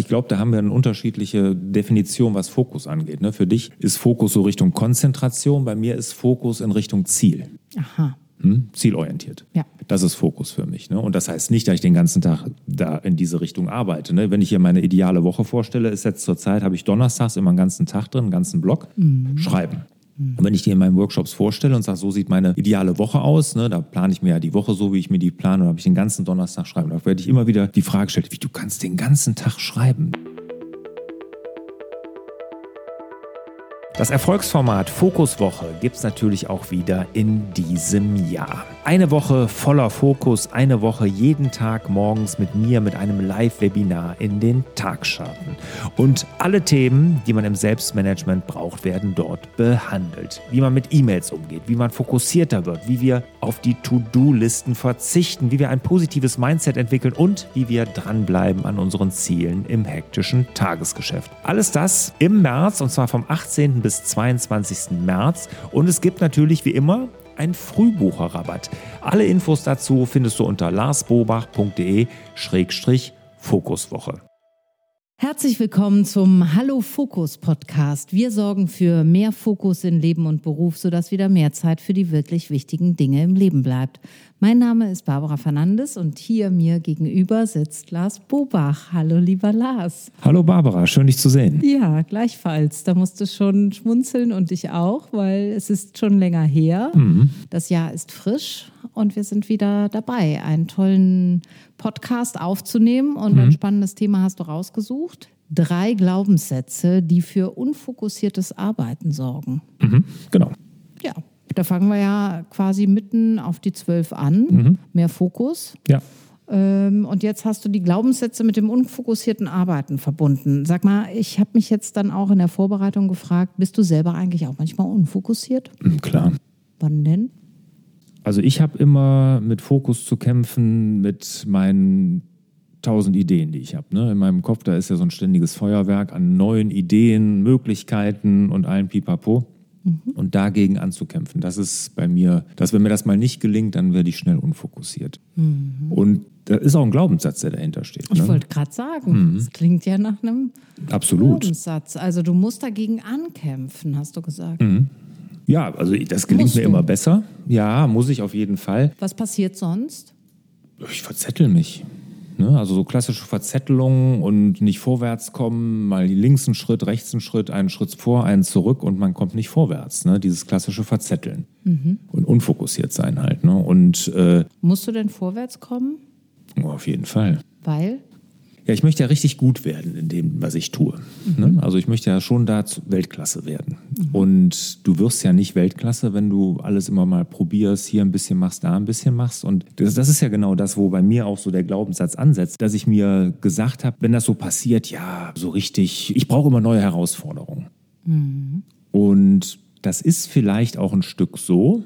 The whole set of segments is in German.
ich glaube, da haben wir eine unterschiedliche Definition, was Fokus angeht. Ne? Für dich ist Fokus so Richtung Konzentration, bei mir ist Fokus in Richtung Ziel. Aha. Hm? Zielorientiert. Ja. Das ist Fokus für mich. Ne? Und das heißt nicht, dass ich den ganzen Tag da in diese Richtung arbeite. Ne? Wenn ich hier meine ideale Woche vorstelle, ist jetzt zurzeit, habe ich donnerstags immer einen ganzen Tag drin, einen ganzen Block, schreiben. Und wenn ich die in meinen Workshops vorstelle und sage, so sieht meine ideale Woche aus, ne, da plane ich mir ja die Woche so, wie ich mir die plane, und habe ich den ganzen Donnerstag schreiben. Da werde ich immer wieder die Frage gestellt, wie du kannst den ganzen Tag schreiben. Das Erfolgsformat Fokuswoche gibt es natürlich auch wieder in diesem Jahr. Eine Woche voller Fokus, eine Woche jeden Tag morgens mit mir mit einem Live-Webinar in den Tag starten. Und alle Themen, die man im Selbstmanagement braucht, werden dort behandelt. Wie man mit E-Mails umgeht, wie man fokussierter wird, wie wir auf die To-Do-Listen verzichten, wie wir ein positives Mindset entwickeln und wie wir dranbleiben an unseren Zielen im hektischen Tagesgeschäft. Alles das im März und zwar vom 18. bis 22. März. Und es gibt natürlich wie immer einen Frühbucherrabatt. Alle Infos dazu findest du unter larsbobach.de-fokuswoche. Herzlich willkommen zum Hallo Fokus Podcast. Wir sorgen für mehr Fokus in Leben und Beruf, sodass wieder mehr Zeit für die wirklich wichtigen Dinge im Leben bleibt. Mein Name ist Barbara Fernandes und hier mir gegenüber sitzt Lars Bobach. Hallo, lieber Lars. Hallo Barbara, schön dich zu sehen. Ja, gleichfalls. Da musst du schon schmunzeln und ich auch, weil es ist schon länger her. Das Jahr ist frisch und wir sind wieder dabei, einen tollen Podcast aufzunehmen. Und ein spannendes Thema hast du rausgesucht. Drei Glaubenssätze, die für unfokussiertes Arbeiten sorgen. Mhm, genau. Ja, da fangen wir ja quasi mitten auf die zwölf an. Mehr Fokus. Ja. Ähm, Und jetzt hast du die Glaubenssätze mit dem unfokussierten Arbeiten verbunden. Sag mal, ich habe mich jetzt dann auch in der Vorbereitung gefragt, bist du selber eigentlich auch manchmal unfokussiert? Mhm, Klar. Wann denn? Also ich habe immer mit Fokus zu kämpfen mit meinen tausend Ideen, die ich habe. Ne? In meinem Kopf, da ist ja so ein ständiges Feuerwerk an neuen Ideen, Möglichkeiten und allen Pipapo. Und dagegen anzukämpfen, das ist bei mir, dass wenn mir das mal nicht gelingt, dann werde ich schnell unfokussiert. Und da ist auch ein Glaubenssatz, der dahinter steht. Ich Ne? wollte gerade sagen, das klingt ja nach einem Absolut. Glaubenssatz. Also du musst dagegen ankämpfen, hast du gesagt. Ja, also das gelingt Musst mir du? immer besser. Ja, muss ich auf jeden Fall. Was passiert sonst? Ich verzettel mich. Ne? Also so klassische Verzettelungen und nicht vorwärts kommen, mal links einen Schritt, rechts einen Schritt, einen Schritt vor, einen zurück und man kommt nicht vorwärts. Ne? Dieses klassische Verzetteln und unfokussiert sein halt. Ne? Und äh, Musst du denn vorwärts kommen? oh, auf jeden Fall. Weil? Ja, ich möchte ja richtig gut werden in dem, was ich tue. Ne? Also ich möchte ja schon da Weltklasse werden. Und du wirst ja nicht Weltklasse, wenn du alles immer mal probierst, hier ein bisschen machst, da ein bisschen machst. Und das, das ist ja genau das, wo bei mir auch so der Glaubenssatz ansetzt, dass ich mir gesagt habe, wenn das so passiert, ja, so richtig, ich brauche immer neue Herausforderungen. Und das ist vielleicht auch ein Stück so.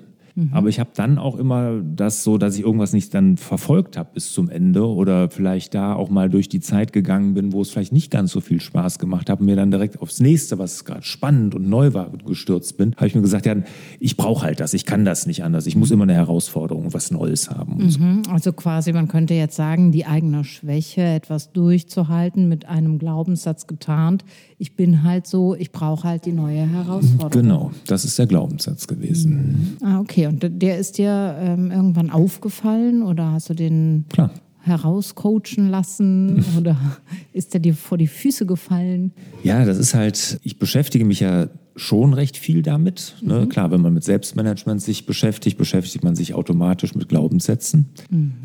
Aber ich habe dann auch immer das so, dass ich irgendwas nicht dann verfolgt habe bis zum Ende oder vielleicht da auch mal durch die Zeit gegangen bin, wo es vielleicht nicht ganz so viel Spaß gemacht hat und mir dann direkt aufs nächste, was gerade spannend und neu war, gestürzt bin, habe ich mir gesagt, ja, ich brauche halt das, ich kann das nicht anders, ich muss immer eine Herausforderung, was Neues haben. Und so. Mhm, Also quasi, man könnte jetzt sagen, die eigene Schwäche, etwas durchzuhalten, mit einem Glaubenssatz getarnt. Ich bin halt so, ich brauche halt die neue Herausforderung. Genau, das ist der Glaubenssatz gewesen. Ah, okay. Und der ist dir ähm, irgendwann aufgefallen oder hast du den Klar. herauscoachen lassen oder ist der dir vor die Füße gefallen? Ja, das ist halt, ich beschäftige mich ja schon recht viel damit. Ne? Klar, wenn man mit Selbstmanagement sich beschäftigt, beschäftigt man sich automatisch mit Glaubenssätzen.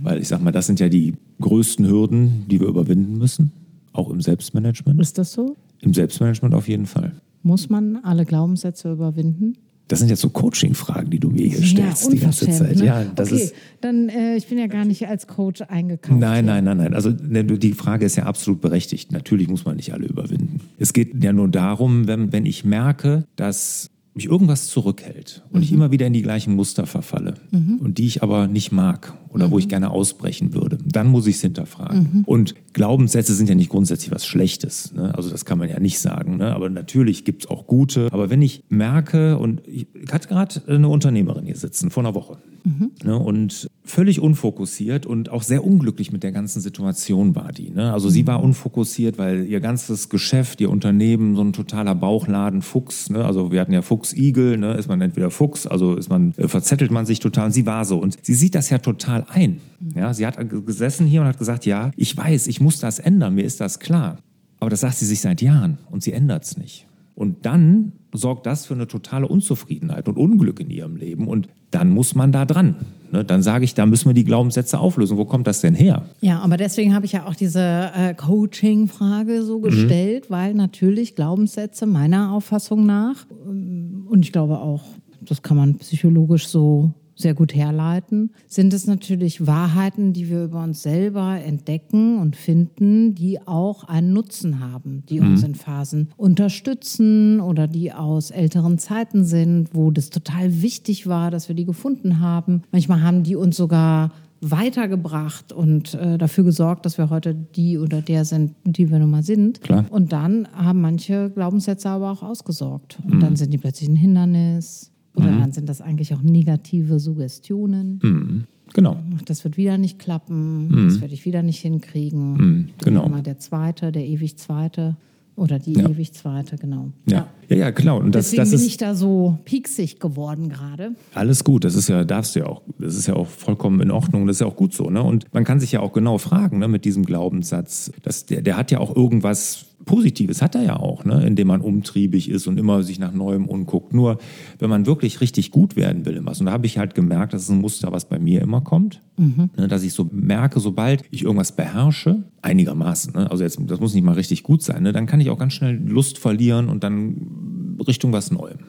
Weil ich sag mal, das sind ja die größten Hürden, die wir überwinden müssen, auch im Selbstmanagement. Ist das so? Im Selbstmanagement auf jeden Fall. Muss man alle Glaubenssätze überwinden? Das sind jetzt so Coaching-Fragen, die du mir hier stellst die ganze Zeit. Ne? Ja, das okay, ist. dann äh, ich bin ja gar nicht als Coach eingekauft. Nein, nein, nein, nein. Also ne, die Frage ist ja absolut berechtigt. Natürlich muss man nicht alle überwinden. Es geht ja nur darum, wenn, wenn ich merke, dass mich irgendwas zurückhält und ich immer wieder in die gleichen Muster verfalle und die ich aber nicht mag oder wo ich gerne ausbrechen würde, dann muss ich es hinterfragen. Und Glaubenssätze sind ja nicht grundsätzlich was Schlechtes. Ne? Also das kann man ja nicht sagen. Ne? Aber natürlich gibt es auch gute. Aber wenn ich merke, und ich hatte gerade eine Unternehmerin hier sitzen vor einer Woche, Mhm. Ne, und völlig unfokussiert und auch sehr unglücklich mit der ganzen Situation war die. Ne? Also sie war unfokussiert, weil ihr ganzes Geschäft, ihr Unternehmen so ein totaler Bauchladen Fuchs, ne? also wir hatten ja Fuchs-Igel, ne? ist man entweder Fuchs, also ist man, äh, verzettelt man sich total und sie war so. Und sie sieht das ja total ein. Ja? Sie hat gesessen hier und hat gesagt, ja, ich weiß, ich muss das ändern, mir ist das klar. Aber das sagt sie sich seit Jahren und sie ändert es nicht. Und dann sorgt das für eine totale Unzufriedenheit und Unglück in ihrem Leben. Und dann muss man da dran. Ne? Dann sage ich, da müssen wir die Glaubenssätze auflösen. Wo kommt das denn her? Ja, aber deswegen habe ich ja auch diese äh, Coaching-Frage so mhm. gestellt, mhm. weil natürlich Glaubenssätze meiner Auffassung nach, ähm, und ich glaube auch, das kann man psychologisch so sehr gut herleiten, sind es natürlich Wahrheiten, die wir über uns selber entdecken und finden, die auch einen Nutzen haben, die mhm. uns in Phasen unterstützen oder die aus älteren Zeiten sind, wo das total wichtig war, dass wir die gefunden haben. Manchmal haben die uns sogar weitergebracht und äh, dafür gesorgt, dass wir heute die oder der sind, die wir nun mal sind. Klar. Und dann haben manche Glaubenssätze aber auch ausgesorgt. Und mhm. dann sind die plötzlich ein Hindernis oder mhm. dann sind das eigentlich auch negative Suggestionen. Mhm. Genau. Das wird wieder nicht klappen, mhm. das werde ich wieder nicht hinkriegen. Mhm. Genau. Immer der Zweite, der ewig Zweite. Oder die ja. ewig Zweite, genau. Ja, ja, ja genau. Und das, Deswegen das bin ich da so pieksig geworden gerade. Alles gut, das ist ja, darfst du ja auch, das ist ja auch vollkommen in Ordnung, das ist ja auch gut so. Ne? Und man kann sich ja auch genau fragen ne, mit diesem Glaubenssatz, dass der, der hat ja auch irgendwas Positives hat er ja auch, ne? indem man umtriebig ist und immer sich nach Neuem umguckt. Nur wenn man wirklich richtig gut werden will in was, und da habe ich halt gemerkt, das ist ein Muster, was bei mir immer kommt, mhm. ne? dass ich so merke, sobald ich irgendwas beherrsche, einigermaßen, ne? also jetzt, das muss nicht mal richtig gut sein, ne? dann kann ich auch ganz schnell Lust verlieren und dann Richtung was Neuem.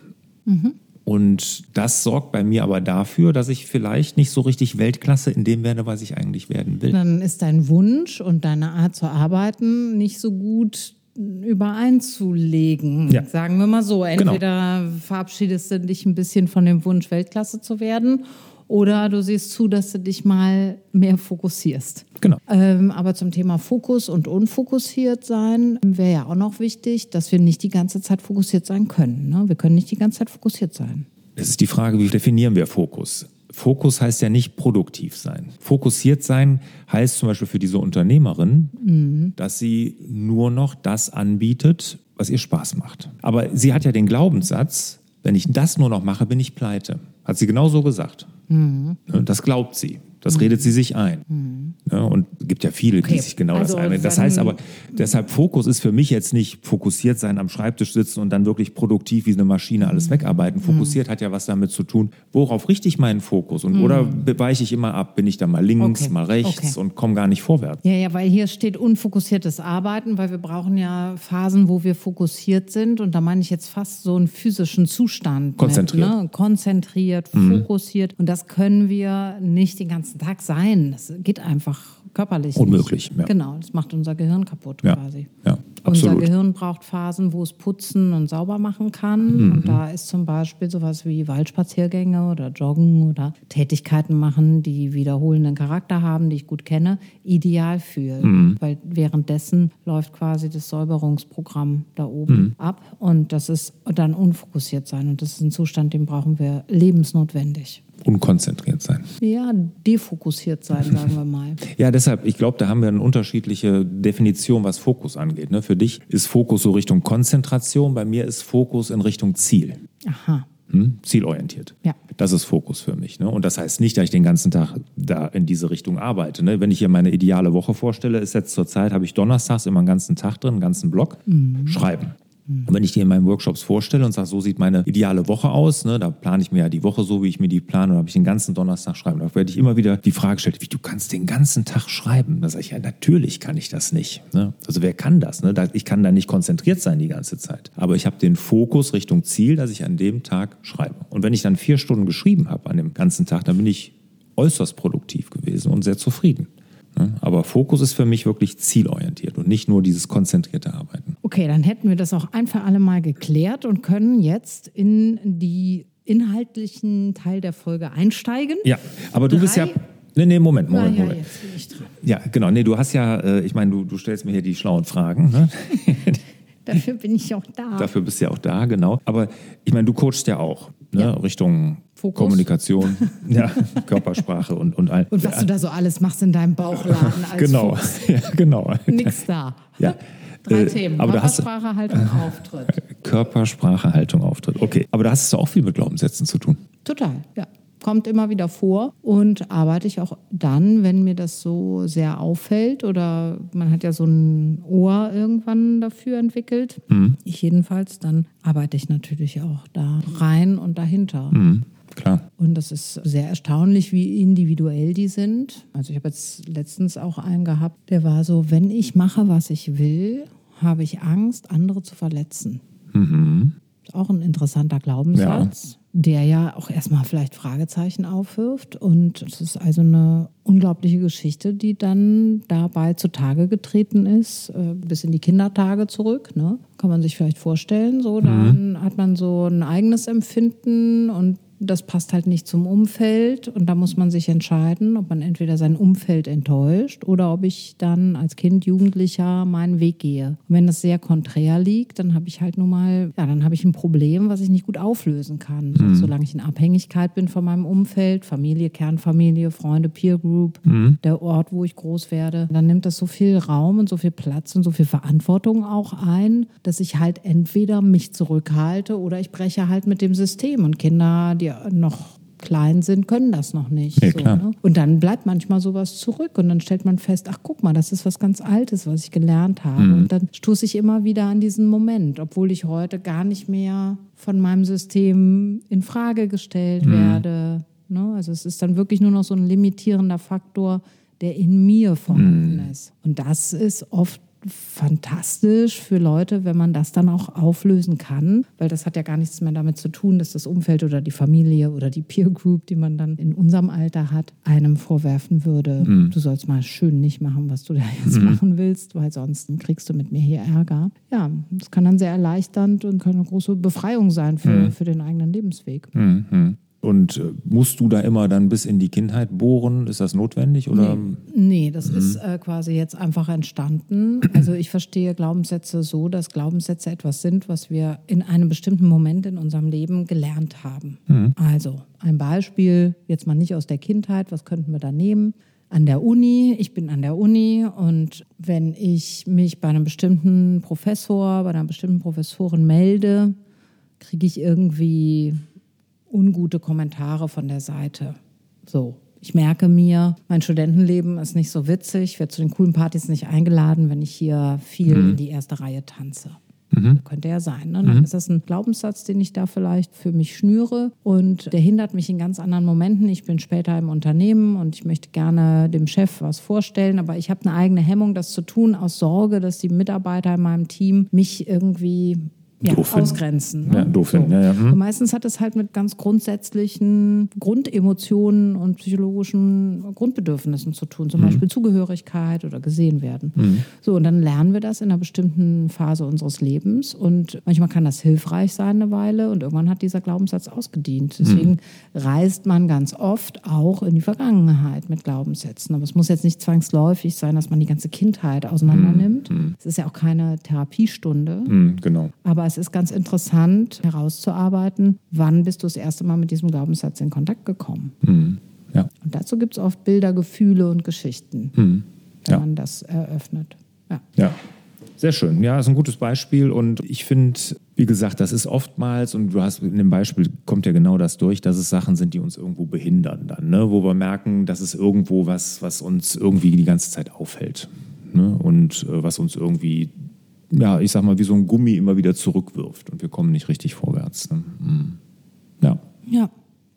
Mhm. Und das sorgt bei mir aber dafür, dass ich vielleicht nicht so richtig Weltklasse in dem werde, was ich eigentlich werden will. Dann ist dein Wunsch und deine Art zu arbeiten nicht so gut übereinzulegen. Ja. Sagen wir mal so. Genau. Entweder genau. verabschiedest du dich ein bisschen von dem Wunsch, Weltklasse zu werden, oder du siehst zu, dass du dich mal mehr fokussierst. Genau. Ähm, aber zum Thema Fokus und unfokussiert sein wäre ja auch noch wichtig, dass wir nicht die ganze Zeit fokussiert sein können. Ne? Wir können nicht die ganze Zeit fokussiert sein. Es ist die Frage, wie definieren wir Fokus? Fokus heißt ja nicht produktiv sein. Fokussiert sein heißt zum Beispiel für diese Unternehmerin, mhm. dass sie nur noch das anbietet, was ihr Spaß macht. Aber sie hat ja den Glaubenssatz, wenn ich das nur noch mache, bin ich pleite. Hat sie genau so gesagt. Mhm. Das glaubt sie. Das mhm. redet sie sich ein. Mhm. Ja, und gibt ja viele, okay. die sich genau also das einreden. Das heißt aber, deshalb Fokus ist für mich jetzt nicht fokussiert sein, am Schreibtisch sitzen und dann wirklich produktiv wie eine Maschine alles mhm. wegarbeiten. Fokussiert mhm. hat ja was damit zu tun, worauf richte ich meinen Fokus? Und oder mhm. weiche ich immer ab? Bin ich da mal links, okay. mal rechts okay. und komme gar nicht vorwärts? Ja, ja, weil hier steht unfokussiertes Arbeiten, weil wir brauchen ja Phasen, wo wir fokussiert sind. Und da meine ich jetzt fast so einen physischen Zustand. Konzentriert. Mit, ne? Konzentriert, mhm. fokussiert. Und das können wir nicht den ganzen Tag sein. Das geht einfach körperlich. Unmöglich. Ja. Genau, das macht unser Gehirn kaputt ja. quasi. Ja, absolut. Unser Gehirn braucht Phasen, wo es putzen und sauber machen kann. Mhm. Und da ist zum Beispiel sowas wie Waldspaziergänge oder Joggen oder Tätigkeiten machen, die wiederholenden Charakter haben, die ich gut kenne, ideal für. Mhm. Weil währenddessen läuft quasi das Säuberungsprogramm da oben mhm. ab. Und das ist dann unfokussiert sein. Und das ist ein Zustand, den brauchen wir lebensnotwendig unkonzentriert sein. Ja, defokussiert sein, sagen wir mal. ja, deshalb, ich glaube, da haben wir eine unterschiedliche Definition, was Fokus angeht. Ne? Für dich ist Fokus so Richtung Konzentration, bei mir ist Fokus in Richtung Ziel. Aha. Hm? Zielorientiert. Ja. Das ist Fokus für mich. Ne? Und das heißt nicht, dass ich den ganzen Tag da in diese Richtung arbeite. Ne? Wenn ich hier meine ideale Woche vorstelle, ist jetzt zur Zeit, habe ich donnerstags immer einen ganzen Tag drin, einen ganzen Block, mhm. schreiben. Und wenn ich die in meinen Workshops vorstelle und sage, so sieht meine ideale Woche aus, ne, da plane ich mir ja die Woche so, wie ich mir die plane, und habe ich den ganzen Donnerstag schreiben. Da werde ich immer wieder die Frage gestellt, wie du kannst den ganzen Tag schreiben. Da sage ich, ja, natürlich kann ich das nicht. Ne? Also wer kann das? Ne? Ich kann da nicht konzentriert sein die ganze Zeit. Aber ich habe den Fokus Richtung Ziel, dass ich an dem Tag schreibe. Und wenn ich dann vier Stunden geschrieben habe an dem ganzen Tag, dann bin ich äußerst produktiv gewesen und sehr zufrieden. Ne? Aber Fokus ist für mich wirklich zielorientiert und nicht nur dieses konzentrierte Arbeiten. Okay, dann hätten wir das auch ein für alle Mal geklärt und können jetzt in die inhaltlichen Teil der Folge einsteigen. Ja, aber du Drei bist ja Nee, nee, Moment, Moment, ah, ja, Moment. Ja, genau. Nee, du hast ja, äh, ich meine, du, du stellst mir hier die schlauen Fragen. Ne? Dafür bin ich auch da. Dafür bist du ja auch da, genau. Aber ich meine, du coachst ja auch. Ne, Ja. Richtung Fokus. Kommunikation, ja, Körpersprache und, und all. Und was du da so alles machst in deinem Bauchladen als genau, Fuchs. ja, genau. Nix da. Ja. Drei Äh, Themen. aber da hast Körpersprache, Haltung, Auftritt. Körpersprache, Haltung, Auftritt. Okay, aber da hast du auch viel mit Glaubenssätzen zu tun. Total, ja. Kommt immer wieder vor und arbeite ich auch dann, wenn mir das so sehr auffällt oder man hat ja so ein Ohr irgendwann dafür entwickelt. Ich jedenfalls, dann arbeite ich natürlich auch da rein und dahinter. Mhm, klar. Und das ist sehr erstaunlich, wie individuell die sind. Also ich habe jetzt letztens auch einen gehabt, der war so, wenn ich mache, was ich will, habe ich Angst, andere zu verletzen. Ist auch ein interessanter Glaubenssatz, der ja auch erstmal vielleicht Fragezeichen aufwirft. Und es ist also eine unglaubliche Geschichte, die dann dabei zutage getreten ist, äh, bis in die Kindertage zurück. Ne? Kann man sich vielleicht vorstellen. So, dann hat man so ein eigenes Empfinden und das passt halt nicht zum Umfeld und da muss man sich entscheiden, ob man entweder sein Umfeld enttäuscht oder ob ich dann als Kind, Jugendlicher meinen Weg gehe. Und wenn das sehr konträr liegt, dann habe ich halt nun mal, ja, dann habe ich ein Problem, was ich nicht gut auflösen kann. So, solange ich in Abhängigkeit bin von meinem Umfeld, Familie, Kernfamilie, Freunde, Peer Group, der Ort, wo ich groß werde, dann nimmt das so viel Raum und so viel Platz und so viel Verantwortung auch ein, dass ich halt entweder mich zurückhalte oder ich breche halt mit dem System. Und Kinder, die noch klein sind, können das noch nicht. Ja, klar. ne? Und dann bleibt manchmal sowas zurück und dann stellt man fest, ach guck mal, das ist was ganz Altes, was ich gelernt habe. Mhm. Und dann stoße ich immer wieder an diesen Moment, obwohl ich heute gar nicht mehr von meinem System in Frage gestellt Mhm. werde. Ne? Also es ist dann wirklich nur noch so ein limitierender Faktor, der in mir vorhanden Mhm. ist. Und das ist oft fantastisch für Leute, wenn man das dann auch auflösen kann, weil das hat ja gar nichts mehr damit zu tun, dass das Umfeld oder die Familie oder die Peer Group, die man dann in unserem Alter hat, einem vorwerfen würde, Mhm. du sollst mal schön nicht machen, was du da jetzt machen willst, weil sonst kriegst du mit mir hier Ärger. Ja, das kann dann sehr erleichternd und kann eine große Befreiung sein für, Mhm. für den eigenen Lebensweg. Und äh, musst du da immer dann bis in die Kindheit bohren? Ist das notwendig? Oder? Nee, das ist äh, quasi jetzt einfach entstanden. Also ich verstehe Glaubenssätze so, dass Glaubenssätze etwas sind, was wir in einem bestimmten Moment in unserem Leben gelernt haben. Also ein Beispiel, jetzt mal nicht aus der Kindheit, was könnten wir da nehmen? An der Uni, ich bin an der Uni und wenn ich mich bei einem bestimmten Professor, bei einer bestimmten Professorin melde, kriege ich irgendwie ungute Kommentare von der Seite. So. Ich merke mir, mein Studentenleben ist nicht so witzig, ich werde zu den coolen Partys nicht eingeladen, wenn ich hier viel in die erste Reihe tanze. Könnte ja sein. Ne? Dann ist das ein Glaubenssatz, den ich da vielleicht für mich schnüre und der hindert mich in ganz anderen Momenten. Ich bin später im Unternehmen und ich möchte gerne dem Chef was vorstellen, aber ich habe eine eigene Hemmung, das zu tun, aus Sorge, dass die Mitarbeiter in meinem Team mich irgendwie ja, Doof finden. ausgrenzen. Ne? Ja, doof finden, ja, ja. Hm. Und meistens hat es halt mit ganz grundsätzlichen Grundemotionen und psychologischen Grundbedürfnissen zu tun, Mhm. zum Beispiel Zugehörigkeit oder gesehen werden. So, und dann lernen wir das in einer bestimmten Phase unseres Lebens und manchmal kann das hilfreich sein eine Weile und irgendwann hat dieser Glaubenssatz ausgedient. Mhm. Deswegen reist man ganz oft auch in die Vergangenheit mit Glaubenssätzen. Aber es muss jetzt nicht zwangsläufig sein, dass man die ganze Kindheit auseinander nimmt. Es ist ja auch keine Therapiestunde. Hm, genau. Aber es ist ganz interessant herauszuarbeiten, wann bist du das erste Mal mit diesem Glaubenssatz in Kontakt gekommen. Ja. Und dazu gibt es oft Bilder, Gefühle und Geschichten, wenn Ja. man das eröffnet. Ja. Ja. Sehr schön. Ja, ist ein gutes Beispiel. Und ich finde, wie gesagt, das ist oftmals, und du hast in dem Beispiel kommt ja genau das durch, dass es Sachen sind, die uns irgendwo behindern dann, ne? wo wir merken, das ist irgendwo was, was uns irgendwie die ganze Zeit aufhält. Ne? Und äh, was uns irgendwie, ja, ich sag mal, wie so ein Gummi immer wieder zurückwirft und wir kommen nicht richtig vorwärts. Ne? Mhm. Ja. ja.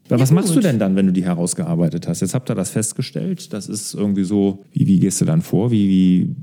Ja, was Ja, machst du denn dann, wenn du die herausgearbeitet hast? Jetzt habt ihr das festgestellt. Das ist irgendwie so, wie, wie gehst du dann vor? Wie, wie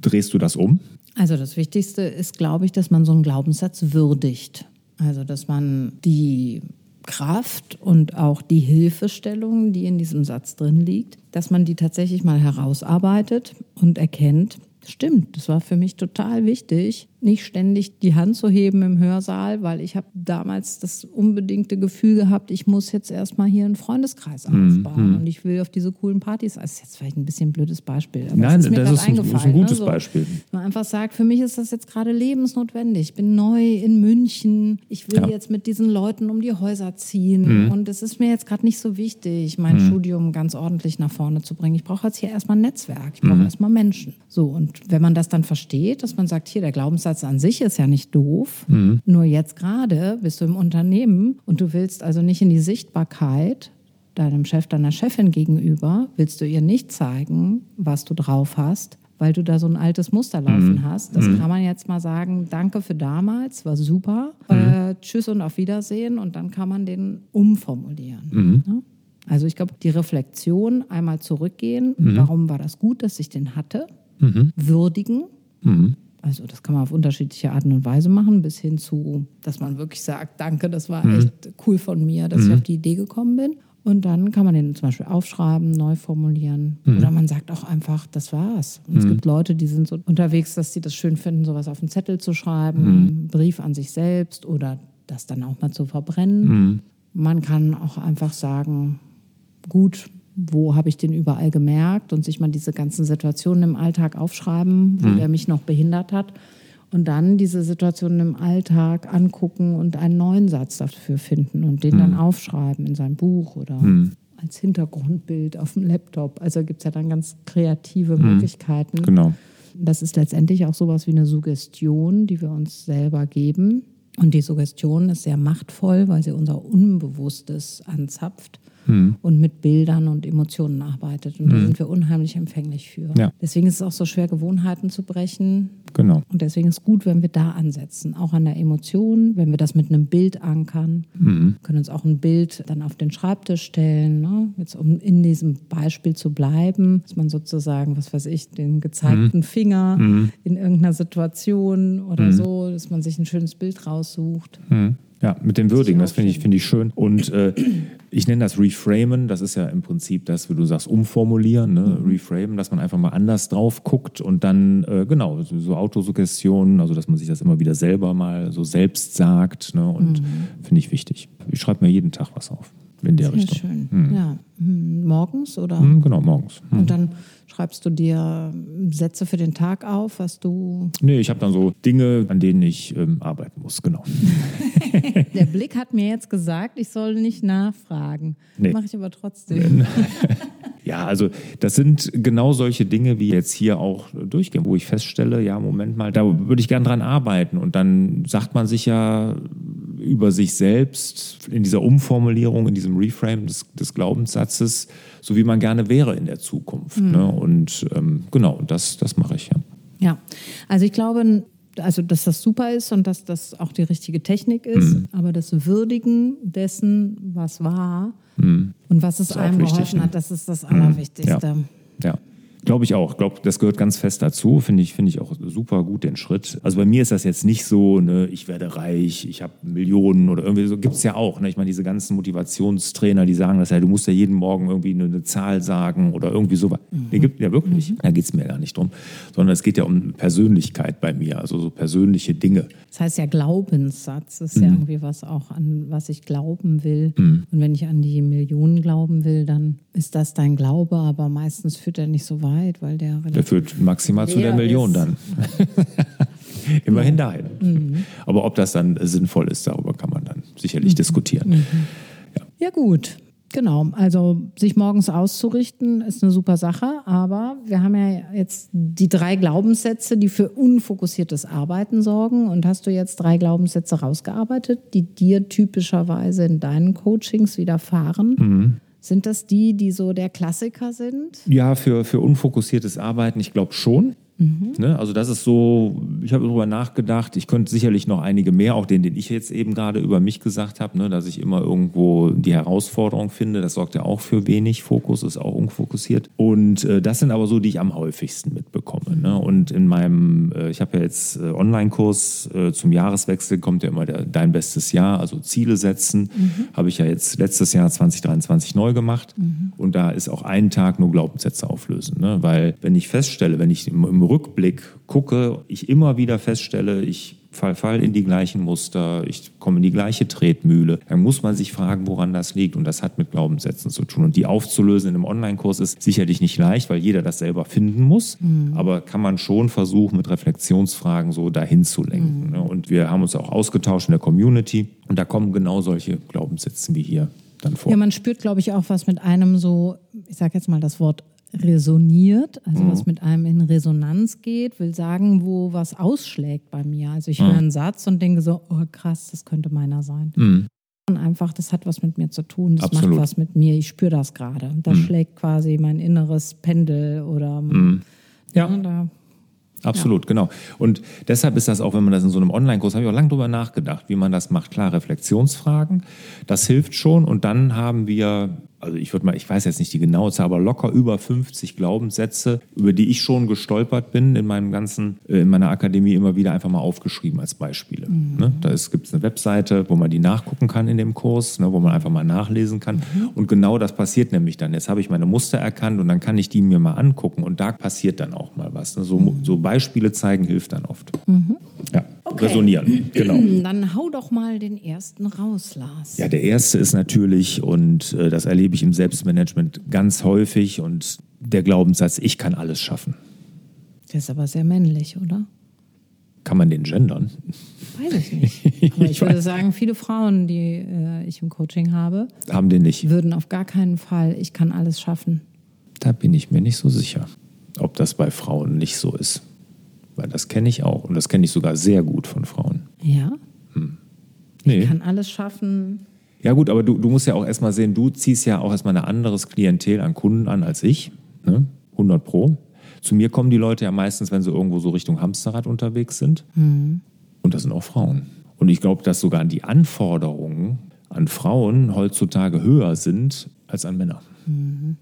drehst du das um? Also das Wichtigste ist, glaube ich, dass man so einen Glaubenssatz würdigt. Also dass man die Kraft und auch die Hilfestellung, die in diesem Satz drin liegt, dass man die tatsächlich mal herausarbeitet und erkennt, stimmt, das war für mich total wichtig, nicht ständig die Hand zu heben im Hörsaal, weil ich habe damals das unbedingte Gefühl gehabt, ich muss jetzt erstmal hier einen Freundeskreis Mhm, aufbauen und ich will auf diese coolen Partys. Das ist jetzt vielleicht ein bisschen ein blödes Beispiel. Aber Nein, es ist mir das ist ein- das ist ein eingefallen, gutes ne? Beispiel. Man einfach sagt, für mich ist das jetzt gerade lebensnotwendig. Ich bin neu in München. Ich will Ja. Mhm. jetzt mit diesen Leuten um die Häuser ziehen. Und es ist mir jetzt gerade nicht so wichtig, mein Studium ganz ordentlich nach vorne zu bringen. Ich brauche jetzt hier erstmal ein Netzwerk. Ich Mhm. brauche erstmal Menschen. So, und wenn man das dann versteht, dass man sagt, hier, der Glaubenssatz an sich ist ja nicht doof. Mhm. Nur jetzt gerade bist du im Unternehmen und du willst also nicht in die Sichtbarkeit deinem Chef, deiner Chefin gegenüber, willst du ihr nicht zeigen, was du drauf hast, weil du da so ein altes Muster laufen hast. Das kann man jetzt mal sagen, danke für damals, war super, äh, tschüss und auf Wiedersehen. Und dann kann man den umformulieren. Ne? Also ich glaube, die Reflexion, einmal zurückgehen, warum war das gut, dass ich den hatte, würdigen, also das kann man auf unterschiedliche Arten und Weise machen, bis hin zu, dass man wirklich sagt, danke, das war echt cool von mir, dass ich auf die Idee gekommen bin. Und dann kann man den zum Beispiel aufschreiben, neu formulieren. Oder man sagt auch einfach, das war's. Und es gibt Leute, die sind so unterwegs, dass sie das schön finden, sowas auf einen Zettel zu schreiben, einen Brief an sich selbst oder das dann auch mal zu verbrennen. Man kann auch einfach sagen, gut, wo habe ich den überall gemerkt und sich mal diese ganzen Situationen im Alltag aufschreiben, wo der mich noch behindert hat. Und dann diese Situationen im Alltag angucken und einen neuen Satz dafür finden und den dann aufschreiben in sein Buch oder als Hintergrundbild auf dem Laptop. Also gibt es ja dann ganz kreative Möglichkeiten. Genau. Das ist letztendlich auch sowas wie eine Suggestion, die wir uns selber geben. Und die Suggestion ist sehr machtvoll, weil sie unser Unbewusstes anzapft und mit Bildern und Emotionen arbeitet. Und da sind wir unheimlich empfänglich für. Ja. Deswegen ist es auch so schwer, Gewohnheiten zu brechen. Genau. Und deswegen ist es gut, wenn wir da ansetzen, auch an der Emotion, wenn wir das mit einem Bild ankern. Wir können uns auch ein Bild dann auf den Schreibtisch stellen, ne? jetzt um in diesem Beispiel zu bleiben, dass man sozusagen, was weiß ich, den gezeigten Finger in irgendeiner Situation oder so, dass man sich ein schönes Bild raussucht. Ja, mit dem Würdigen, das finde ich, finde ich schön. Und äh, ich nenne das Reframen, das ist ja im Prinzip das, wie du sagst, umformulieren, ne? Reframen, dass man einfach mal anders drauf guckt und dann, äh, genau, so, so Autosuggestionen, also dass man sich das immer wieder selber mal so selbst sagt. Ne? Und finde ich wichtig. Ich schreibe mir jeden Tag was auf. In der Sehr Richtung. schön. Ja. Hm, Morgens oder? Hm, Genau, morgens. Hm. Und dann schreibst du dir Sätze für den Tag auf, was du. Nee, ich habe dann so Dinge, an denen ich ähm, arbeiten muss, genau. Der Blick hat mir jetzt gesagt, ich soll nicht nachfragen. Nee. Mache ich aber trotzdem. Ja, also das sind genau solche Dinge, wie jetzt hier auch durchgehen, wo ich feststelle, ja, Moment mal, da würde ich gern dran arbeiten. Und dann sagt man sich ja über sich selbst in dieser Umformulierung, in diesem Reframe des, des Glaubenssatzes, so wie man gerne wäre in der Zukunft. Ne? Und ähm, genau, das, das mache ich ja. Ja, also ich glaube, also dass das super ist und dass das auch die richtige Technik ist, Mhm. aber das Würdigen dessen, was war und was es Mhm. einem wichtig, geholfen ne? hat, das ist das Allerwichtigste. Ja. Ja. Glaube ich auch. Ich glaube, das gehört ganz fest dazu. Finde ich, finde ich auch super gut den Schritt. Also bei mir ist das jetzt nicht so, ne, ich werde reich, ich habe Millionen oder irgendwie so. Gibt es ja auch. Ne? Ich meine, diese ganzen Motivationstrainer, die sagen das ja, du musst ja jeden Morgen irgendwie eine, eine Zahl sagen oder irgendwie sowas. Nee, gibt ja wirklich. Da geht es mir gar nicht drum. Sondern es geht ja um Persönlichkeit bei mir, also so persönliche Dinge. Das heißt ja Glaubenssatz, ist Mhm. ja irgendwie was auch an was ich glauben will. Und wenn ich an die Millionen glauben will, dann ist das dein Glaube, aber meistens führt er nicht so weit, weil der Der führt maximal zu der Million ist. dann. Immerhin dahin. Aber ob das dann sinnvoll ist, darüber kann man dann sicherlich diskutieren. Ja, gut. Genau, also sich morgens auszurichten ist eine super Sache, aber wir haben ja jetzt die drei Glaubenssätze, die für unfokussiertes Arbeiten sorgen. Und hast du jetzt drei Glaubenssätze rausgearbeitet, die dir typischerweise in deinen Coachings widerfahren? Sind das die, die so der Klassiker sind? Ja, für, für unfokussiertes Arbeiten, ich glaube schon. Ne? Also das ist so, ich habe darüber nachgedacht, ich könnte sicherlich noch einige mehr, auch den, den ich jetzt eben gerade über mich gesagt habe, ne? dass ich immer irgendwo die Herausforderung finde, das sorgt ja auch für wenig Fokus, ist auch unfokussiert. Und äh, das sind aber so, die ich am häufigsten mitbekomme. Ne? Und in meinem, äh, ich habe ja jetzt äh, Online-Kurs äh, zum Jahreswechsel, kommt ja immer der, dein bestes Jahr, also Ziele setzen, habe ich ja jetzt letztes Jahr 2023 neu gemacht. Und Und da ist auch ein Tag nur Glaubenssätze auflösen. Ne? Weil wenn ich feststelle, wenn ich im, im Rückblick gucke, ich immer wieder feststelle, ich fall, fall in die gleichen Muster, ich komme in die gleiche Tretmühle, dann muss man sich fragen, woran das liegt. Und das hat mit Glaubenssätzen zu tun. Und die aufzulösen in einem Online-Kurs ist sicherlich nicht leicht, weil jeder das selber finden muss. Mhm. Aber kann man schon versuchen, mit Reflexionsfragen so dahin zu lenken. Mhm. Ne? Und wir haben uns auch ausgetauscht in der Community. Und da kommen genau solche Glaubenssätze wie hier dann vor. Ja, man spürt, glaube ich, auch, was mit einem so, ich sage jetzt mal das Wort resoniert, also mhm. was mit einem in Resonanz geht, will sagen, wo was ausschlägt bei mir. Also ich mhm. höre einen Satz und denke so, oh krass, das könnte meiner sein. Mhm. Und einfach, das hat was mit mir zu tun, das Absolut. macht was mit mir, ich spüre das gerade. Und da mhm. schlägt quasi mein inneres Pendel oder mhm. ja. ja da Absolut, ja. genau. Und deshalb ist das auch, wenn man das in so einem Online-Kurs, habe ich auch lange drüber nachgedacht, wie man das macht. Klar, Reflexionsfragen, das hilft schon. Und dann haben wir also ich würde mal, ich weiß jetzt nicht die genaue Zahl, aber locker über 50 Glaubenssätze, über die ich schon gestolpert bin in meinem ganzen, äh, in meiner Akademie immer wieder einfach mal aufgeschrieben als Beispiele. Mhm. Ne? Da gibt es eine Webseite, wo man die nachgucken kann in dem Kurs, ne, wo man einfach mal nachlesen kann. Mhm. Und genau das passiert nämlich dann. Jetzt habe ich meine Muster erkannt und dann kann ich die mir mal angucken und da passiert dann auch mal was. Ne? So, mhm. so Beispiele zeigen hilft dann oft. Mhm. Ja. Okay. Resonieren, genau. Dann hau doch mal den ersten raus, Lars. Ja, der erste ist natürlich, und äh, das erlebe ich im Selbstmanagement ganz häufig, und der Glaubenssatz, ich kann alles schaffen. Der ist aber sehr männlich, oder? Kann man den gendern? Weiß ich nicht. Aber ich, ich würde sagen, viele Frauen, die äh, ich im Coaching habe, haben den nicht. Würden auf gar keinen Fall, ich kann alles schaffen. Da bin ich mir nicht so sicher, ob das bei Frauen nicht so ist. Weil das kenne ich auch und das kenne ich sogar sehr gut von Frauen. Ja? Hm. Nee. Ich kann alles schaffen. Ja gut, aber du, du musst ja auch erstmal sehen, du ziehst ja auch erstmal ein anderes Klientel an Kunden an als ich. Ne? 100 Pro. Zu mir kommen die Leute ja meistens, wenn sie irgendwo so Richtung Hamsterrad unterwegs sind. Mhm. Und das sind auch Frauen. Und ich glaube, dass sogar die Anforderungen an Frauen heutzutage höher sind als an Männer. Mhm.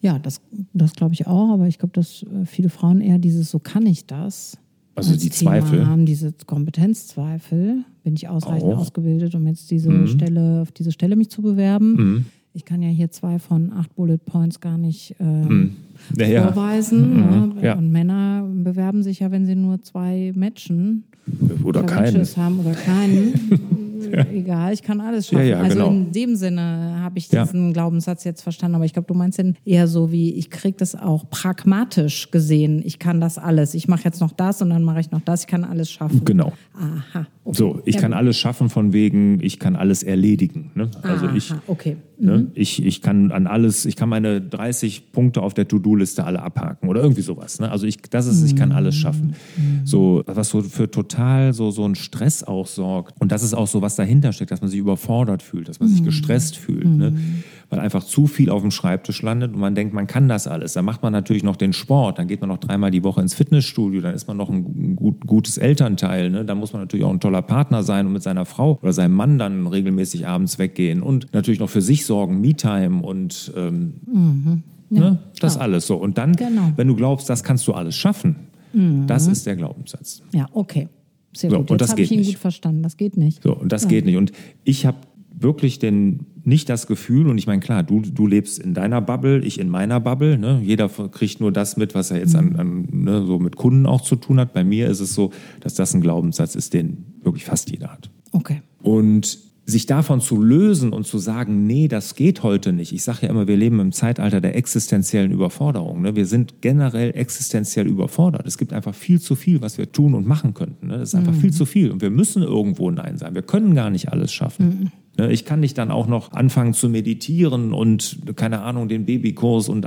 Ja, das, das glaube ich auch, aber ich glaube, dass äh, viele Frauen eher dieses, so kann ich das. Also die Thema Zweifel. haben diese Kompetenzzweifel. Bin ich ausreichend auch. ausgebildet, um jetzt diese mhm. Stelle, auf diese Stelle mich zu bewerben? Mhm. Ich kann ja hier zwei von acht Bullet Points gar nicht äh, mhm. ja, vorweisen. Mhm. Ne? Ja. Und Männer bewerben sich ja, wenn sie nur zwei matchen. Oder keinen. haben oder keinen. ja. egal, ich kann alles schaffen. Ja, ja, also genau. in dem Sinne habe ich diesen Glaubenssatz jetzt verstanden, aber ich glaube, du meinst den eher so wie, ich kriege das auch pragmatisch gesehen. Ich kann das alles. Ich mache jetzt noch das und dann mache ich noch das. Ich kann alles schaffen. Genau. Aha. So, ich kann alles schaffen von wegen, ich kann alles erledigen. Ne? Also Aha, ich, okay. Ne, mhm. ich, ich kann an alles, ich kann meine 30 Punkte auf der To-Do-Liste alle abhaken oder irgendwie sowas. Ne? Also ich, das ist, ich kann alles schaffen. Mhm. So, was so für total so, so einen Stress auch sorgt. Und das ist auch so, was dahinter steckt, dass man sich überfordert fühlt, dass man sich mhm. gestresst fühlt. Ne? Weil einfach zu viel auf dem Schreibtisch landet und man denkt, man kann das alles. Dann macht man natürlich noch den Sport, dann geht man noch dreimal die Woche ins Fitnessstudio, dann ist man noch ein gut, gutes Elternteil. Ne? Dann muss man natürlich auch ein toller Partner sein und mit seiner Frau oder seinem Mann dann regelmäßig abends weggehen und natürlich noch für sich sorgen, Me-Time und ähm, mhm. ja, ne? das klar. alles so. Und dann, genau. wenn du glaubst, das kannst du alles schaffen, mhm. das ist der Glaubenssatz. Ja, okay. Sehr so, gut. Jetzt habe ich ihn nicht. gut verstanden. Das geht nicht. So, und das ja. geht nicht. Und ich habe wirklich den, nicht das Gefühl, und ich meine, klar, du, du lebst in deiner Bubble, ich in meiner Bubble. Ne? Jeder kriegt nur das mit, was er jetzt an, an ne, so mit Kunden auch zu tun hat. Bei mir ist es so, dass das ein Glaubenssatz ist, den wirklich fast jeder hat. Okay. Und sich davon zu lösen und zu sagen, nee, das geht heute nicht. Ich sage ja immer, wir leben im Zeitalter der existenziellen Überforderung. Ne? Wir sind generell existenziell überfordert. Es gibt einfach viel zu viel, was wir tun und machen könnten. Ne? Das ist einfach mhm. viel zu viel. Und wir müssen irgendwo Nein sein. Wir können gar nicht alles schaffen. Mhm. Ne? Ich kann nicht dann auch noch anfangen zu meditieren und, keine Ahnung, den Babykurs und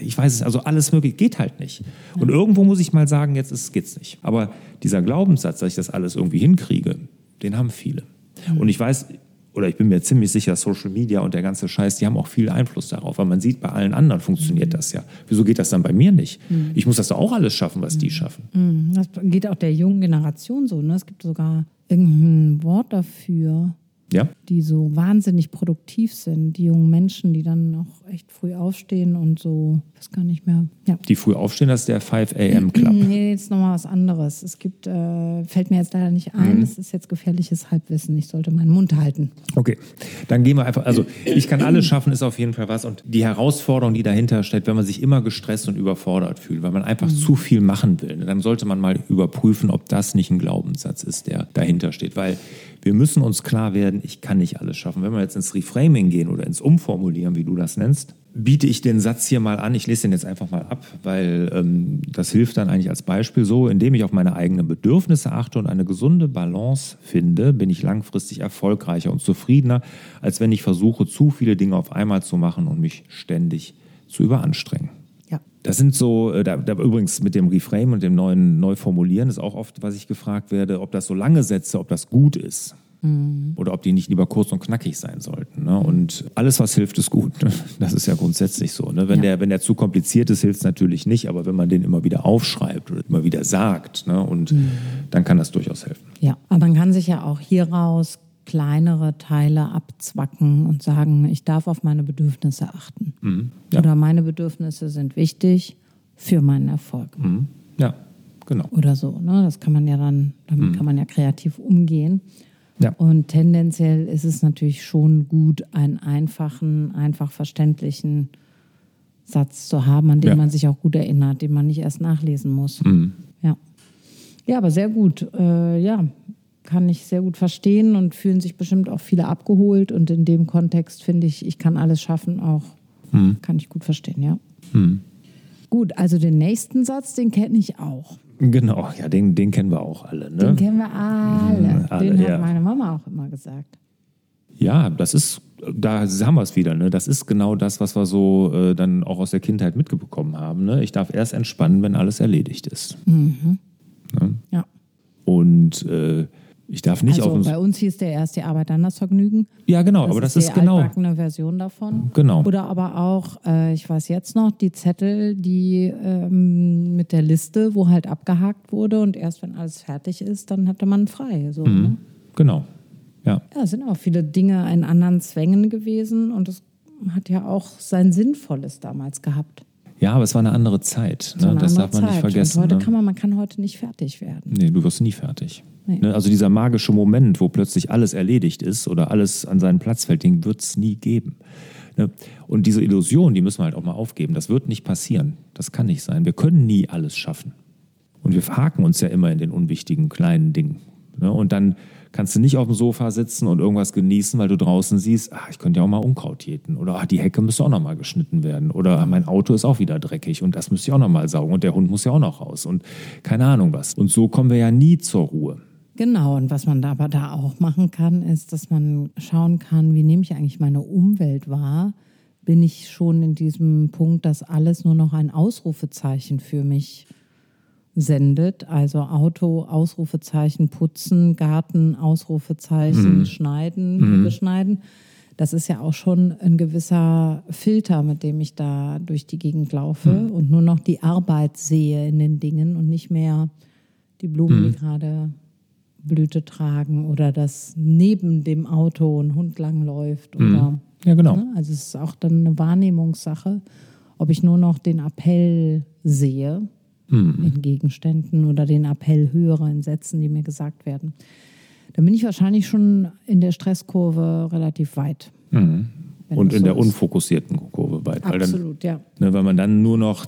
ich weiß es, also alles mögliche geht halt nicht. Und irgendwo muss ich mal sagen, jetzt ist, geht's nicht. Aber dieser Glaubenssatz, dass ich das alles irgendwie hinkriege, den haben viele. Mhm. Und ich weiß, oder ich bin mir ziemlich sicher, Social Media und der ganze Scheiß, die haben auch viel Einfluss darauf, weil man sieht, bei allen anderen funktioniert mhm. das ja. Wieso geht das dann bei mir nicht? Mhm. Ich muss das doch auch alles schaffen, was die schaffen. Das geht auch der jungen Generation so. Ne? Es gibt sogar irgendein Wort dafür. Ja? die so wahnsinnig produktiv sind. Die jungen Menschen, die dann noch echt früh aufstehen und so, weiß gar nicht mehr. Ja. Die früh aufstehen, das ist der 5 a.m. Club. Nee, jetzt nochmal was anderes. Es gibt, äh, fällt mir jetzt leider nicht ein, Mhm. das ist jetzt gefährliches Halbwissen. Ich sollte meinen Mund halten. Okay, dann gehen wir einfach. Also, ich kann alles schaffen, ist auf jeden Fall was. Und die Herausforderung, die dahinter steht, wenn man sich immer gestresst und überfordert fühlt, weil man einfach zu viel machen will, dann sollte man mal überprüfen, ob das nicht ein Glaubenssatz ist, der dahinter steht. Weil wir müssen uns klar werden, ich kann nicht alles schaffen. Wenn wir jetzt ins Reframing gehen oder ins Umformulieren, wie du das nennst, biete ich den Satz hier mal an. Ich lese den jetzt einfach mal ab, weil ähm, das hilft dann eigentlich als Beispiel so, indem ich auf meine eigenen Bedürfnisse achte und eine gesunde Balance finde, bin ich langfristig erfolgreicher und zufriedener, als wenn ich versuche, zu viele Dinge auf einmal zu machen und mich ständig zu überanstrengen. Das sind so, äh, da, da übrigens mit dem Reframe und dem neuen Neuformulieren ist auch oft, was ich gefragt werde, ob das so lange Sätze, ob das gut ist. Oder ob die nicht lieber kurz und knackig sein sollten. Ne? Und alles, was hilft, ist gut. Ne? Das ist ja grundsätzlich so. Ne? Wenn, Ja. der, wenn der zu kompliziert ist, hilft es natürlich nicht. Aber wenn man den immer wieder aufschreibt oder immer wieder sagt, ne? und dann kann das durchaus helfen. Ja, aber man kann sich ja auch hieraus kleinere Teile abzwacken und sagen, ich darf auf meine Bedürfnisse achten. Mhm. Ja. Oder meine Bedürfnisse sind wichtig für meinen Erfolg. Mhm. Ja, genau. Oder so. Ne? Das kann man ja dann, damit kann man ja kreativ umgehen. Ja. Und tendenziell ist es natürlich schon gut, einen einfachen, einfach verständlichen Satz zu haben, an den Ja. man sich auch gut erinnert, den man nicht erst nachlesen muss. Ja. ja, aber sehr gut. Äh, ja, kann ich sehr gut verstehen und fühlen sich bestimmt auch viele abgeholt. Und in dem Kontext finde ich, ich kann alles schaffen, auch kann ich gut verstehen, ja. Gut, also den nächsten Satz, den kenne ich auch. Genau, ja, den, den kennen wir auch alle. Ne? Den kennen wir alle. alle, den hat ja. meine Mama auch immer gesagt. Ja, das ist, da haben wir es wieder. Ne? Das ist genau das, was wir so äh, dann auch aus der Kindheit mitbekommen haben. Ne? Ich darf erst entspannen, wenn alles erledigt ist. Ja. Und äh, ich darf nicht Also auf bei uns hieß der erst die Arbeit dann das Vergnügen. Ja, genau, aber das ist die genau. altbackene Version davon. Genau. Oder aber auch, äh, ich weiß jetzt noch, die Zettel, die ähm, mit der Liste, wo halt abgehakt wurde und erst wenn alles fertig ist, dann hatte man frei. So, Mhm. ne? Genau. Ja. Ja, es sind auch viele Dinge in anderen Zwängen gewesen und das hat ja auch sein Sinnvolles damals gehabt. ja, aber es war eine andere Zeit. Ne? Eine das andere darf man nicht Zeit. vergessen. Und heute ne? kann man, man kann heute nicht fertig werden. Nee, du wirst nie fertig. Nee. Ne? Also dieser magische Moment, wo plötzlich alles erledigt ist oder alles an seinen Platz fällt, den wird es nie geben. Ne? Und diese Illusion, die müssen wir halt auch mal aufgeben. Das wird nicht passieren. Das kann nicht sein. Wir können nie alles schaffen. Und wir verhaken uns ja immer in den unwichtigen kleinen Dingen. Ne? Und dann kannst du nicht auf dem Sofa sitzen und irgendwas genießen, weil du draußen siehst, ach, ich könnte ja auch mal Unkraut jäten. Oder ach, die Hecke müsste auch noch mal geschnitten werden. Oder ach, mein Auto ist auch wieder dreckig und das müsste ich auch noch mal saugen. Und der Hund muss ja auch noch raus. Und keine Ahnung was. Und so kommen wir ja nie zur Ruhe. Genau, und was man da aber da auch machen kann, ist, dass man schauen kann, wie nehme ich eigentlich meine Umwelt wahr? Bin ich schon in diesem Punkt, dass alles nur noch ein Ausrufezeichen für mich sendet? Also Auto, Ausrufezeichen, putzen, Garten, Ausrufezeichen, schneiden, beschneiden. Das ist ja auch schon ein gewisser Filter, mit dem ich da durch die Gegend laufe und nur noch die Arbeit sehe in den Dingen und nicht mehr die Blumen, die gerade Blüte tragen oder dass neben dem Auto ein Hund langläuft oder Ja, genau. ne? also es ist auch dann eine Wahrnehmungssache, ob ich nur noch den Appell sehe in Gegenständen oder den Appell höre in Sätzen, die mir gesagt werden. Dann bin ich wahrscheinlich schon in der Stresskurve relativ weit. wenn Und in so der unfokussierten Kurve weit. Weil, dann, Absolut, ja. ne, weil man dann nur noch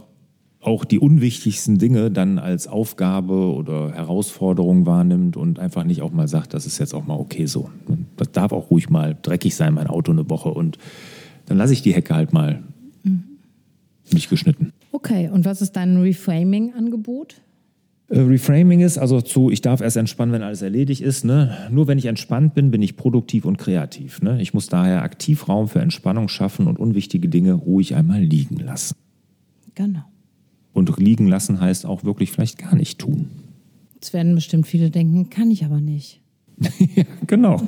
auch die unwichtigsten Dinge dann als Aufgabe oder Herausforderung wahrnimmt und einfach nicht auch mal sagt, das ist jetzt auch mal okay so. Das darf auch ruhig mal dreckig sein, mein Auto eine Woche. Und dann lasse ich die Hecke halt mal nicht geschnitten. Okay, und was ist dein Reframing-Angebot? Äh, Reframing ist also zu, ich darf erst entspannen, wenn alles erledigt ist. Ne? Nur wenn ich entspannt bin, bin ich produktiv und kreativ. Ne? Ich muss daher aktiv Raum für Entspannung schaffen und unwichtige Dinge ruhig einmal liegen lassen. Genau. Und liegen lassen heißt auch wirklich vielleicht gar nicht tun. Jetzt werden bestimmt viele denken, kann ich aber nicht. ja, genau.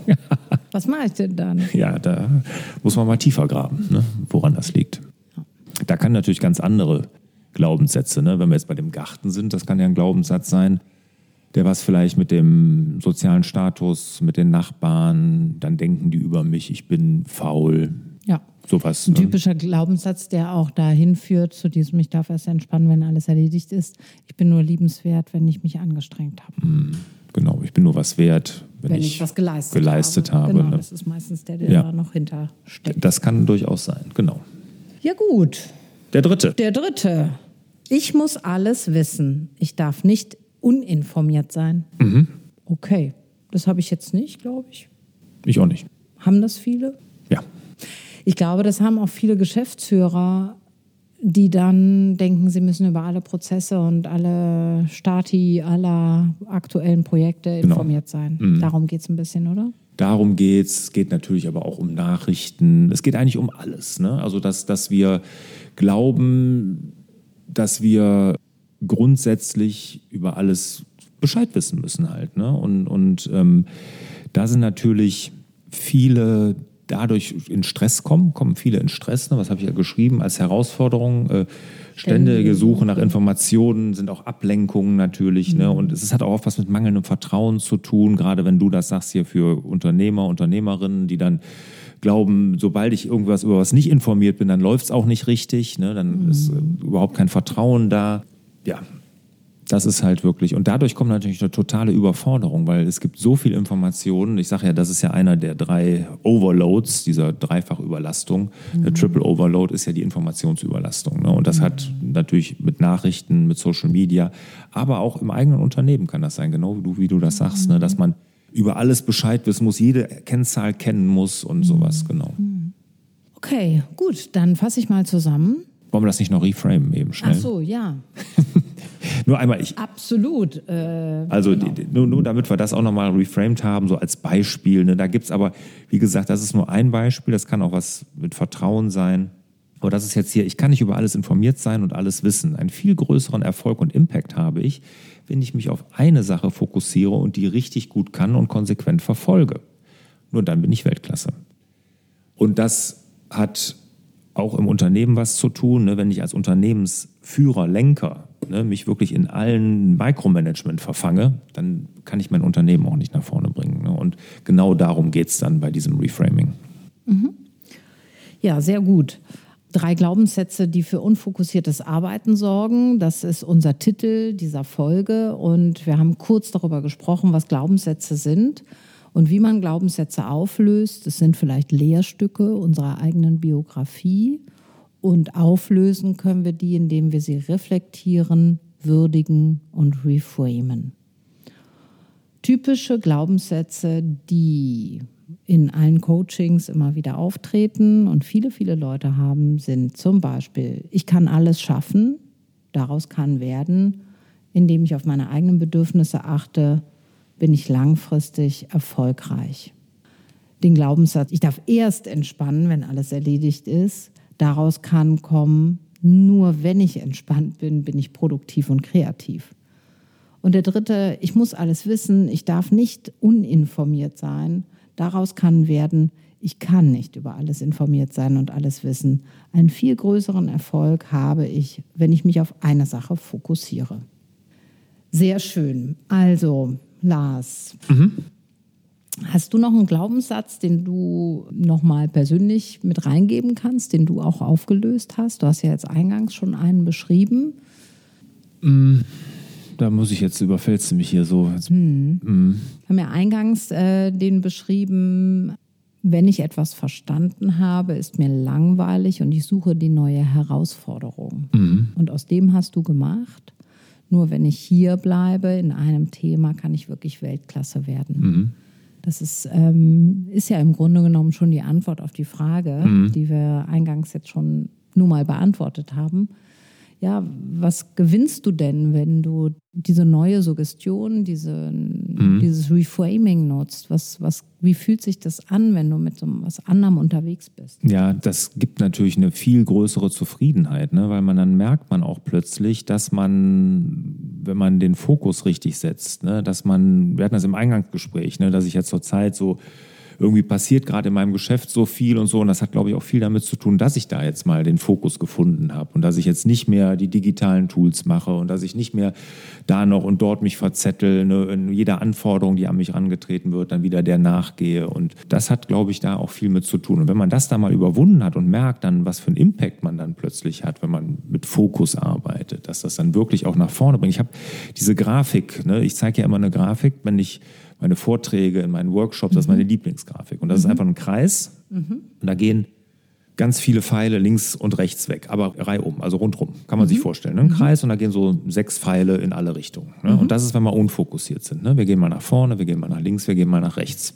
Was mache ich denn dann? Ja, da muss man mal tiefer graben, ne? woran das liegt. Da kann natürlich ganz andere Glaubenssätze, ne? wenn wir jetzt bei dem Garten sind, das kann ja ein Glaubenssatz sein. der was vielleicht mit dem sozialen Status, mit den Nachbarn, dann denken die über mich, ich bin faul. Ja. Sowas. Ein ne? typischer Glaubenssatz, der auch dahin führt, zu diesem, ich darf erst entspannen, wenn alles erledigt ist. Ich bin nur liebenswert, wenn ich mich angestrengt habe. Genau, ich bin nur was wert, wenn, Wenn ich, was geleistet, geleistet habe. habe. Genau, ne? das ist meistens der, der Ja. da noch hinter steckt. Das kann durchaus sein, genau. Ja gut, Der dritte. der dritte. Ich muss alles wissen. Ich darf nicht uninformiert sein. Mhm. Okay, das habe ich jetzt nicht, glaube ich. Ich auch nicht. Haben das viele? Ja. Ich glaube, das haben auch viele Geschäftsführer, die dann denken, sie müssen über alle Prozesse und alle Stati aller aktuellen Projekte Genau. informiert sein. Darum geht es ein bisschen, oder? Darum geht's. Es geht natürlich aber auch um Nachrichten. Es geht eigentlich um alles. Ne? Also, dass, dass wir glauben, dass wir grundsätzlich über alles Bescheid wissen müssen halt. Ne? Und, und ähm, da sind natürlich viele dadurch in Stress kommen, kommen viele in Stress. Ne? Was habe ich ja geschrieben als Herausforderung? Äh, ständige Suche nach Informationen sind auch Ablenkungen natürlich. Ne? Und es hat auch oft was mit mangelndem Vertrauen zu tun, gerade wenn du das sagst hier für Unternehmer, Unternehmerinnen, die dann glauben, sobald ich irgendwas über was nicht informiert bin, dann läuft es auch nicht richtig. Ne? Dann ist äh, überhaupt kein Vertrauen da. Ja, das ist halt wirklich. Und dadurch kommt natürlich eine totale Überforderung, weil es gibt so viel Informationen. Ich sage ja, das ist ja einer der drei Overloads, dieser Dreifachüberlastung. Der Triple Overload ist ja die Informationsüberlastung. Ne? Und das hat natürlich mit Nachrichten, mit Social Media, aber auch im eigenen Unternehmen kann das sein, genau wie du, wie du das sagst, ne? dass man über alles Bescheid wissen muss, jede Kennzahl kennen muss und sowas, genau. Okay, gut, dann fasse ich mal zusammen. Wollen wir das nicht noch reframen eben schnell? Ach so, ja, Nur einmal, ich, absolut. Äh, Also die, nur, nur damit wir das auch nochmal reframed haben, so als Beispiel. Ne? Da gibt es aber, wie gesagt, das ist nur ein Beispiel, das kann auch was mit Vertrauen sein. Aber das ist jetzt hier, ich kann nicht über alles informiert sein und alles wissen. Einen viel größeren Erfolg und Impact habe ich, wenn ich mich auf eine Sache fokussiere und die richtig gut kann und konsequent verfolge. Nur dann bin ich Weltklasse. Und das hat auch im Unternehmen was zu tun, ne? wenn ich als Unternehmensführer, Lenker ne, mich wirklich in allen Micromanagement verfange, dann kann ich mein Unternehmen auch nicht nach vorne bringen. Ne? Und genau darum geht es dann bei diesem Reframing. Ja, sehr gut. Drei Glaubenssätze, die für unfokussiertes Arbeiten sorgen. Das ist unser Titel dieser Folge. Und wir haben kurz darüber gesprochen, was Glaubenssätze sind und wie man Glaubenssätze auflöst. Das sind vielleicht Lehrstücke unserer eigenen Biografie. Und auflösen können wir die, indem wir sie reflektieren, würdigen und reframen. Typische Glaubenssätze, die in allen Coachings immer wieder auftreten und viele, viele Leute haben, sind zum Beispiel, ich kann alles schaffen, daraus kann werden, indem ich auf meine eigenen Bedürfnisse achte, bin ich langfristig erfolgreich. Den Glaubenssatz, ich darf erst entspannen, wenn alles erledigt ist, daraus kann kommen, nur wenn ich entspannt bin, bin ich produktiv und kreativ. Und der dritte, ich muss alles wissen, ich darf nicht uninformiert sein. Daraus kann werden, ich kann nicht über alles informiert sein und alles wissen. Einen viel größeren Erfolg habe ich, wenn ich mich auf eine Sache fokussiere. Sehr schön. Also, Lars, hast du noch einen Glaubenssatz, den du nochmal persönlich mit reingeben kannst, den du auch aufgelöst hast? Du hast ja jetzt eingangs schon einen beschrieben. Da muss ich jetzt, überfällst du mich hier so. Jetzt, Wir haben ja eingangs äh, den beschrieben, wenn ich etwas verstanden habe, ist mir langweilig und ich suche die neue Herausforderung. Und aus dem hast du gemacht. Nur wenn ich hier bleibe in einem Thema, kann ich wirklich Weltklasse werden. Das ist, ähm, ist ja im Grunde genommen schon die Antwort auf die Frage, die wir eingangs jetzt schon nur mal beantwortet haben. Ja, was gewinnst du denn, wenn du diese neue Suggestion, diese, dieses Reframing nutzt? Was, was, wie fühlt sich das an, wenn du mit so was anderem unterwegs bist? Ja, das gibt natürlich eine viel größere Zufriedenheit, ne? weil man dann merkt man auch plötzlich, dass man, wenn man den Fokus richtig setzt, ne? dass man, wir hatten das im Eingangsgespräch, ne? dass ich jetzt zur Zeit so irgendwie passiert gerade in meinem Geschäft so viel und so. Und das hat, glaube ich, auch viel damit zu tun, dass ich da jetzt mal den Fokus gefunden habe und dass ich jetzt nicht mehr die digitalen Tools mache und dass ich nicht mehr da noch und dort mich verzettel, ne, in jeder Anforderung, die an mich angetreten wird, dann wieder der nachgehe. Und das hat, glaube ich, da auch viel mit zu tun. Und wenn man das da mal überwunden hat und merkt dann, was für einen Impact man dann plötzlich hat, wenn man mit Fokus arbeitet, dass das dann wirklich auch nach vorne bringt. Ich habe diese Grafik, ne, ich zeige ja immer eine Grafik, wenn ich meine Vorträge, in meinen Workshops, das ist meine mhm. Lieblingsgrafik. Und das mhm. ist einfach ein Kreis. Mhm. Und da gehen ganz viele Pfeile links und rechts weg, aber reihum, also rundrum, kann man mhm. sich vorstellen. Ne? Ein mhm. Kreis und da gehen so sechs Pfeile in alle Richtungen. Ne? Und das ist, wenn wir unfokussiert sind. Ne? Wir gehen mal nach vorne, wir gehen mal nach links, wir gehen mal nach rechts.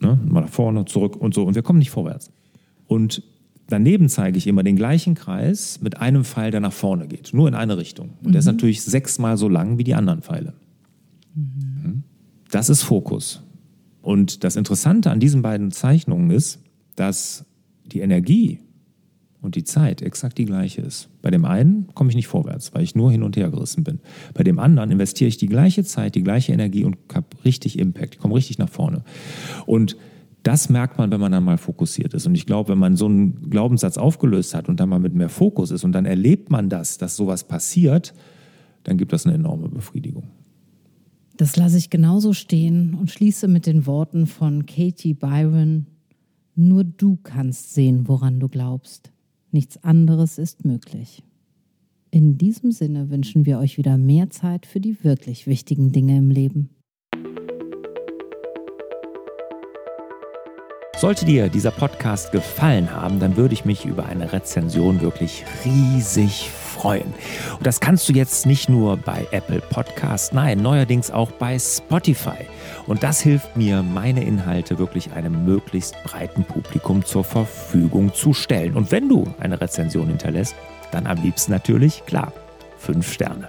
Ne? Mal nach vorne, zurück und so. Und wir kommen nicht vorwärts. Und daneben zeige ich immer den gleichen Kreis mit einem Pfeil, der nach vorne geht, nur in eine Richtung. Und der ist natürlich sechsmal so lang wie die anderen Pfeile. Das ist Fokus. Und das Interessante an diesen beiden Zeichnungen ist, dass die Energie und die Zeit exakt die gleiche ist. Bei dem einen komme ich nicht vorwärts, weil ich nur hin und her gerissen bin. Bei dem anderen investiere ich die gleiche Zeit, die gleiche Energie und habe richtig Impact, ich komme richtig nach vorne. Und das merkt man, wenn man dann mal fokussiert ist. Und ich glaube, wenn man so einen Glaubenssatz aufgelöst hat und dann mal mit mehr Fokus ist und dann erlebt man das, dass sowas passiert, dann gibt das eine enorme Befriedigung. Das lasse ich genauso stehen und schließe mit den Worten von Katie Byron. Nur du kannst sehen, woran du glaubst. Nichts anderes ist möglich. In diesem Sinne wünschen wir euch wieder mehr Zeit für die wirklich wichtigen Dinge im Leben. Sollte dir dieser Podcast gefallen haben, dann würde ich mich über eine Rezension wirklich riesig freuen. Und das kannst du jetzt nicht nur bei Apple Podcast, nein, neuerdings auch bei Spotify. Und das hilft mir, meine Inhalte wirklich einem möglichst breiten Publikum zur Verfügung zu stellen. Und wenn du eine Rezension hinterlässt, dann am liebsten natürlich, klar, fünf Sterne.